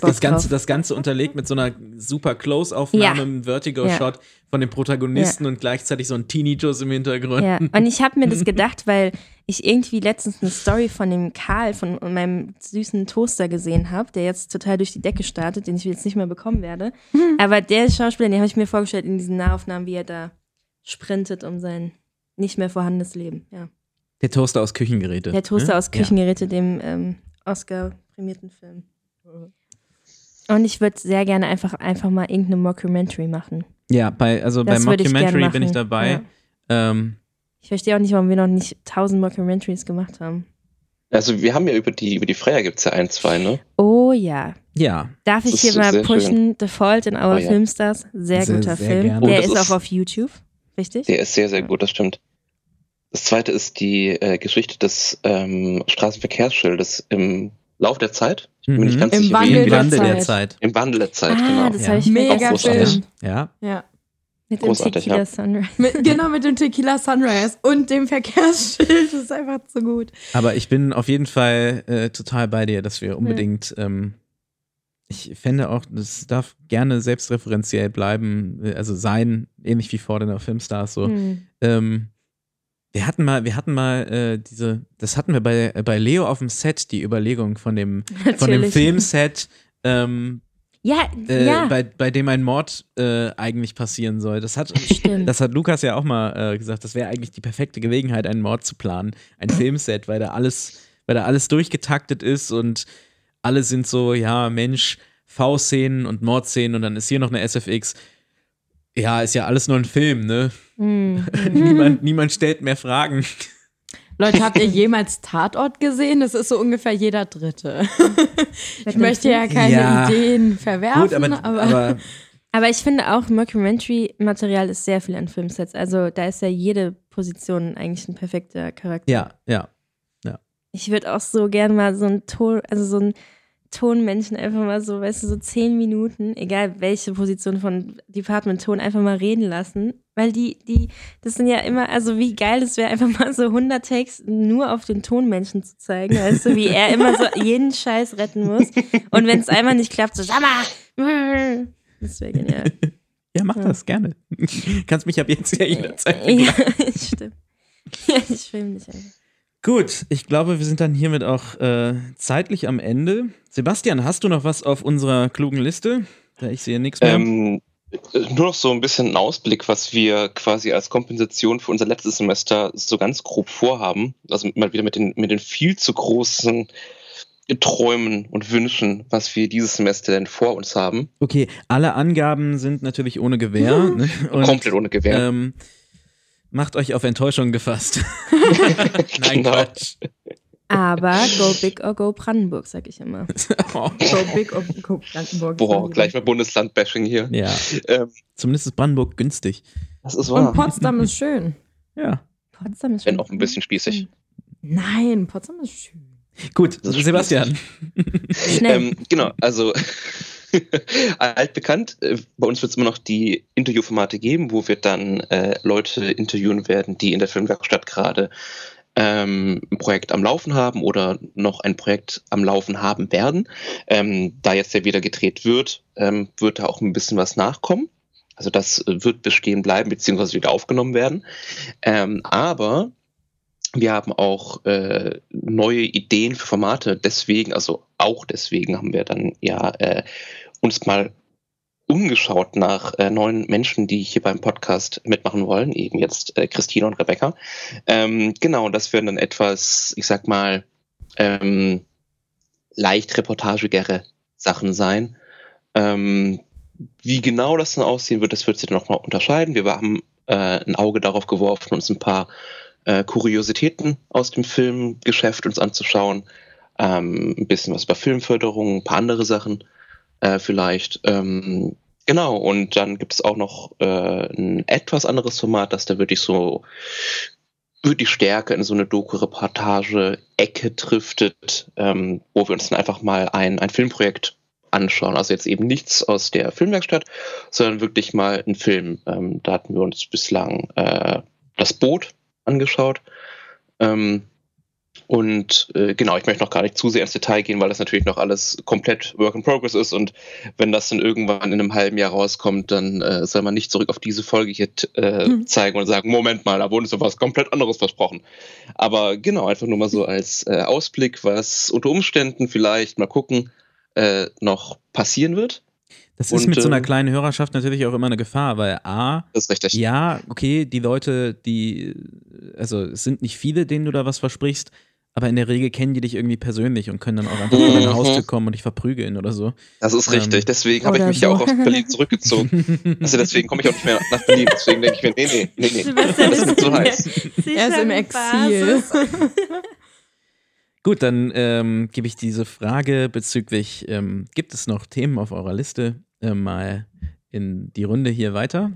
Das Ganze, das Ganze unterlegt mit so einer super Close-Aufnahme Ja. im Vertigo-Shot von dem Protagonisten und gleichzeitig so ein Teenie-Juice im Hintergrund. Ja, und ich habe mir das gedacht, weil ich irgendwie letztens eine Story von dem Karl, von meinem süßen Toaster gesehen habe, der jetzt total durch die Decke startet, den ich jetzt nicht mehr bekommen werde. Aber der Schauspieler, den habe ich mir vorgestellt in diesen Nahaufnahmen, wie er da sprintet um sein nicht mehr vorhandenes Leben. Ja. Der Toaster aus Küchengeräte. Der Toaster ne? aus Küchengeräte, dem ähm, Oscar-prämierten Film. Und ich würde sehr gerne einfach, einfach mal irgendeine Mockumentary machen. Ja, ja bei, also Das bei würde ich Mockumentary bin ich dabei. ja. Ähm, Ich verstehe auch nicht, warum wir noch nicht tausend Mockumentaries gemacht haben. Also wir haben ja über die, über die Freya gibt es ja ein, zwei, ne? Oh ja. ja, Darf ich hier mal pushen? The Fault in Our Oh ja. Filmstars. Sehr, Sehr, guter sehr Film. gerne. Der Oh, ist ist- auch auf YouTube. Richtig? Der ist sehr, sehr gut, das stimmt. Das zweite ist die äh, Geschichte des ähm, Straßenverkehrsschildes im Lauf der Zeit. Ich bin mir nicht Mhm. ganz Im sicher, Wandel wie im der Wandel der Zeit. Zeit. Im Wandel der Zeit, ah, genau. das Ja. habe ich mir Mega. Film. Ja, Ja. Mit dem Großartig, Tequila ja. Sunrise. Mit, genau mit dem Tequila Sunrise und dem Verkehrsschild. Das ist einfach zu gut. aber ich bin auf jeden Fall äh, total bei dir, dass wir unbedingt, ähm, ich fände auch, das darf gerne selbstreferenziell bleiben, äh, also sein, ähnlich wie vor den Filmstars so. Hm. Ähm, wir hatten mal, wir hatten mal äh, diese, das hatten wir bei, äh, bei Leo auf dem Set, die Überlegung von dem, von dem. Filmset, ähm, Ja, äh, ja. bei, bei dem ein Mord äh, eigentlich passieren soll. Das hat, Stimmt. das hat Lukas ja auch mal äh, gesagt, das wäre eigentlich die perfekte Gelegenheit, einen Mord zu planen. Ein Filmset, weil da alles, weil da alles durchgetaktet ist und alle sind so, ja, Mensch, V-Szenen und Mordszenen und dann ist hier noch eine SFX. Ja, ist ja alles nur ein Film, ne? Hm. niemand, niemand stellt mehr Fragen. Leute, habt ihr jemals Tatort gesehen? Das ist so ungefähr jeder Dritte. ich möchte ja keine Ja. Ideen verwerfen, Gut, aber, aber, aber Aber ich finde auch, Mockumentary-Material ist sehr viel an Filmsets. Also da ist ja jede Position eigentlich ein perfekter Charakter. ja, ja. Ich würde auch so gerne mal so einen Ton, also so einen Tonmenschen einfach mal so, weißt du, so zehn Minuten, egal welche Position von Department Ton, einfach mal reden lassen. Weil die, die, das sind ja immer, also wie geil es wäre, einfach mal so 100 Takes nur auf den Tonmenschen zu zeigen, weißt du, wie er immer so jeden Scheiß retten muss. Und wenn es einmal nicht klappt, so, sag mal, das wäre genial. Ja, mach Ja. das gerne. Kannst mich ab jetzt ja jederzeit Ja, stimmt. Ja, ich filme dich einfach. Gut, ich glaube, wir sind dann hiermit auch äh, zeitlich am Ende. Sebastian, hast du noch was auf unserer klugen Liste? Da ich sehe nichts mehr. Ähm, nur noch so ein bisschen ein Ausblick, was wir quasi als Kompensation für unser letztes Semester so ganz grob vorhaben. Also mal wieder mit den, mit den viel zu großen Träumen und Wünschen, was wir dieses Semester denn vor uns haben. Okay, alle Angaben sind natürlich ohne Gewähr. ne? Und, Komplett ohne Gewehr. Ähm, macht euch auf Enttäuschung gefasst. Nein, Genau. Quatsch. Aber go big or go Brandenburg, sag ich immer. Oh, so big ob guck, Brandenburg. Boah, gleich mal Bundesland-Bashing hier. ja, Ähm, zumindest ist Brandenburg günstig. das ist Und wahr. Potsdam ist schön. Ja. Potsdam ist Wenn schon auch ein bisschen spießig. Nein, Potsdam ist schön. Gut, Das ist Sebastian. Schnell. Ähm, genau, also altbekannt, äh, bei uns wird es immer noch die Interviewformate geben, wo wir dann äh, Leute interviewen werden, die in der Filmwerkstatt gerade ähm, ein Projekt am Laufen haben oder noch ein Projekt am Laufen haben werden. Ähm, da jetzt ja wieder gedreht wird, ähm, wird da auch ein bisschen was nachkommen. Also das wird bestehen bleiben, beziehungsweise wieder aufgenommen werden. Ähm, aber wir haben auch äh, neue Ideen für Formate. Deswegen, also auch deswegen haben wir dann ja äh, uns mal umgeschaut nach äh, neuen Menschen, die hier beim Podcast mitmachen wollen. Eben jetzt äh, Christina und Rebecca. Ähm, genau, das werden dann etwas, ich sag mal, ähm, leicht reportagigere Sachen sein. Ähm, wie genau das dann aussehen wird, das wird sich dann nochmal unterscheiden. Wir haben äh, ein Auge darauf geworfen, uns ein paar äh, Kuriositäten aus dem Filmgeschäft uns anzuschauen. Ähm, ein bisschen was über Filmförderung, ein paar andere Sachen äh, vielleicht. Ähm, genau, und dann gibt es auch noch äh, ein etwas anderes Format, das da wirklich so wirklich stärker in so eine Doku-Reportage-Ecke driftet, ähm, wo wir uns dann einfach mal ein, ein Filmprojekt anschauen. Also jetzt eben nichts aus der Filmwerkstatt, sondern wirklich mal ein Film. Ähm, da hatten wir uns bislang äh, das Boot angeschaut. Ähm, und äh, genau, ich möchte noch gar nicht zu sehr ins Detail gehen, weil das natürlich noch alles komplett Work in Progress ist. Und wenn das dann irgendwann in einem halben Jahr rauskommt, dann äh, soll man nicht zurück auf diese Folge hier äh, Hm. zeigen und sagen, Moment mal, da wurde so was komplett anderes versprochen. Aber genau, einfach nur mal so als äh, Ausblick, was unter Umständen vielleicht mal gucken, äh, noch passieren wird. Das ist Und, mit so einer äh, kleinen Hörerschaft natürlich auch immer eine Gefahr, weil A, Das ist richtig. ja, okay, die Leute, die, also es sind nicht viele, denen du da was versprichst, aber in der Regel kennen die dich irgendwie persönlich und können dann auch einfach vor deine Mhm. Haustür kommen und dich verprügeln oder so. Das ist Ähm, richtig. Deswegen habe ich mich ja so. auch aus Berlin zurückgezogen. Also deswegen komme ich auch nicht mehr nach Berlin. Deswegen denke ich mir, nee, nee, nee, nee. Sebastian Das ist zu in heiß. Er ist im Exil. Gut, dann ähm, gebe ich diese Frage bezüglich, ähm, gibt es noch Themen auf eurer Liste, äh, mal in die Runde hier weiter.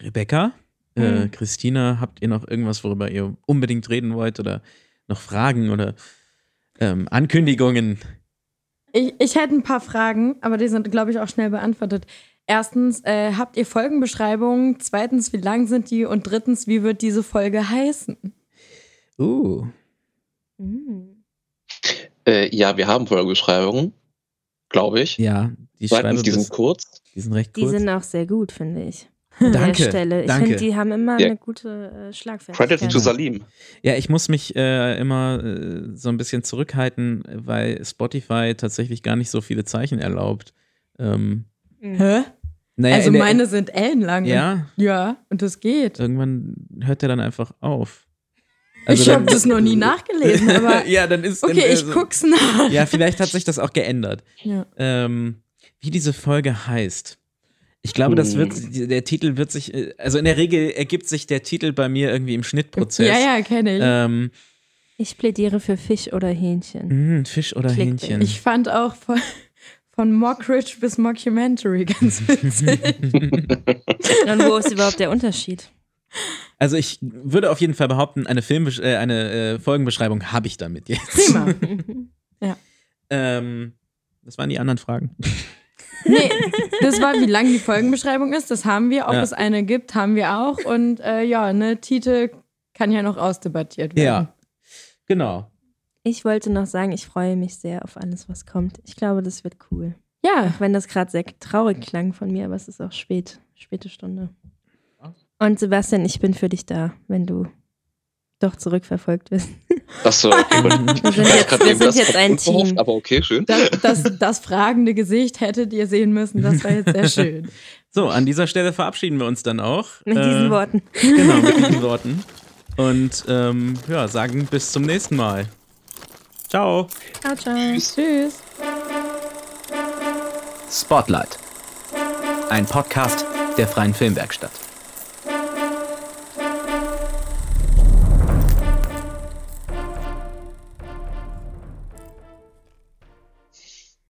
Rebecca, äh, Hm. Christina, habt ihr noch irgendwas, worüber ihr unbedingt reden wollt oder noch Fragen oder ähm, Ankündigungen? Ich, ich hätte ein paar Fragen, aber die sind, glaube ich, auch schnell beantwortet. Erstens, äh, habt ihr Folgenbeschreibungen? Zweitens, wie lang sind die? Und drittens, wie wird diese Folge heißen? Uh, Mhm. Äh, ja, wir haben Folgebeschreibungen, glaube ich. ja, die Zweitens, die sind kurz. die sind recht Die kurz. sind auch sehr gut, finde ich. An Danke, der Stelle. Ich danke. finde, die haben immer Ja. eine gute äh, Schlagfertigkeit. Credits to Salim. Ja, ich muss mich äh, immer äh, so ein bisschen zurückhalten, weil Spotify tatsächlich gar nicht so viele Zeichen erlaubt. Ähm, Hä? naja, also in der- meine sind ellenlang. Ja, Ja, und das geht. irgendwann hört der dann einfach auf. ich Also dann- habe das noch nie nachgelesen, aber ja, dann ist dann, okay, ich also- guck's nach. Ja, vielleicht hat sich das auch geändert. Ja. Ähm, wie diese Folge heißt. Ich glaube, das wird, der Titel wird sich, äh, also in der Regel ergibt sich der Titel bei mir irgendwie im Schnittprozess. Ja, ja, kenne ich. Ähm, Ich plädiere für Fisch oder Hähnchen. mh, Fisch oder Clickbait. Hähnchen. Ich fand auch von, von Mockridge bis Mockumentary ganz witzig. Und wo ist überhaupt der Unterschied? Also ich würde auf jeden Fall behaupten, eine Filmbesch äh, eine äh, Folgenbeschreibung habe ich damit jetzt. Prima. Ähm, das waren die anderen Fragen. Nee, das war, wie lang die Folgenbeschreibung ist, das haben wir. Ob Ja. es eine gibt, haben wir auch. Und äh, ja, ne, Titel kann ja noch ausdebattiert werden. Ja, genau. Ich wollte noch sagen, ich freue mich sehr auf alles, was kommt. Ich glaube, das wird cool. Ja, Auch wenn das gerade sehr traurig klang von mir, aber es ist auch spät, späte Stunde. Und Sebastian, ich bin für dich da, wenn du doch zurückverfolgt wirst. Achso, okay. Wir sind jetzt, wir sind jetzt ein Team. Aber okay, schön. das, das, das fragende Gesicht hättet ihr sehen müssen. Das war jetzt sehr schön. So, an dieser Stelle verabschieden wir uns dann auch. Mit Äh, diesen Worten. Genau, mit diesen Worten. Und ähm, ja, sagen bis zum nächsten Mal. Ciao. Ciao, ciao. Tschüss. Spotlight. Ein Podcast der Freien Filmwerkstatt.